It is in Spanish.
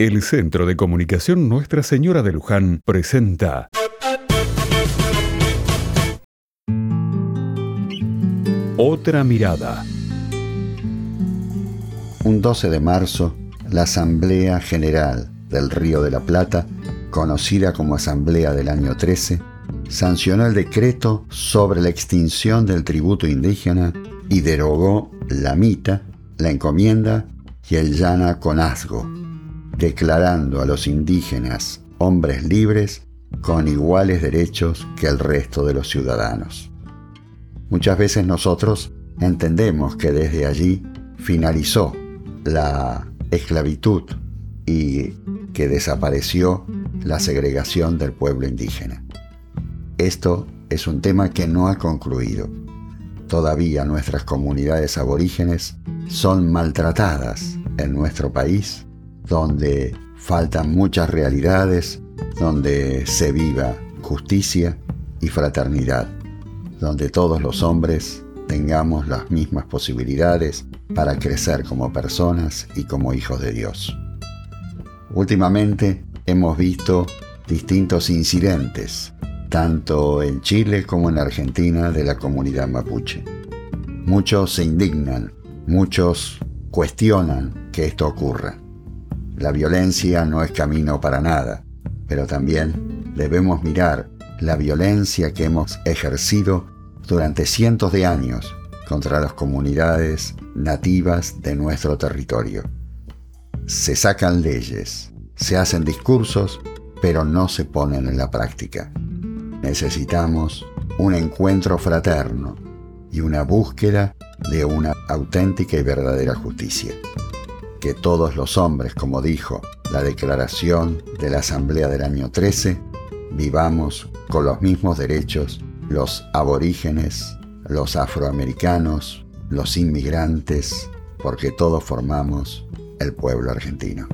El Centro de Comunicación Nuestra Señora de Luján presenta Otra mirada. Un 12 de marzo, la Asamblea General del Río de la Plata, conocida como Asamblea del año 13, sancionó el decreto sobre la extinción del tributo indígena y derogó la mita, la encomienda y el llana conazgo, declarando a los indígenas hombres libres con iguales derechos que el resto de los ciudadanos. Muchas veces nosotros entendemos que desde allí finalizó la esclavitud y que desapareció la segregación del pueblo indígena. Esto es un tema que no ha concluido. Todavía nuestras comunidades aborígenes son maltratadas en nuestro país, donde faltan muchas realidades, donde se viva justicia y fraternidad, donde todos los hombres tengamos las mismas posibilidades para crecer como personas y como hijos de Dios. Últimamente hemos visto distintos incidentes, tanto en Chile como en Argentina, de la comunidad mapuche. Muchos se indignan, muchos cuestionan que esto ocurra. La violencia no es camino para nada, pero también debemos mirar la violencia que hemos ejercido durante cientos de años contra las comunidades nativas de nuestro territorio. Se sacan leyes, se hacen discursos, pero no se ponen en la práctica. Necesitamos un encuentro fraterno y una búsqueda de una auténtica y verdadera justicia. Que todos los hombres, como dijo la declaración de la Asamblea del año 13, vivamos con los mismos derechos los aborígenes, los afroamericanos, los inmigrantes, porque todos formamos el pueblo argentino.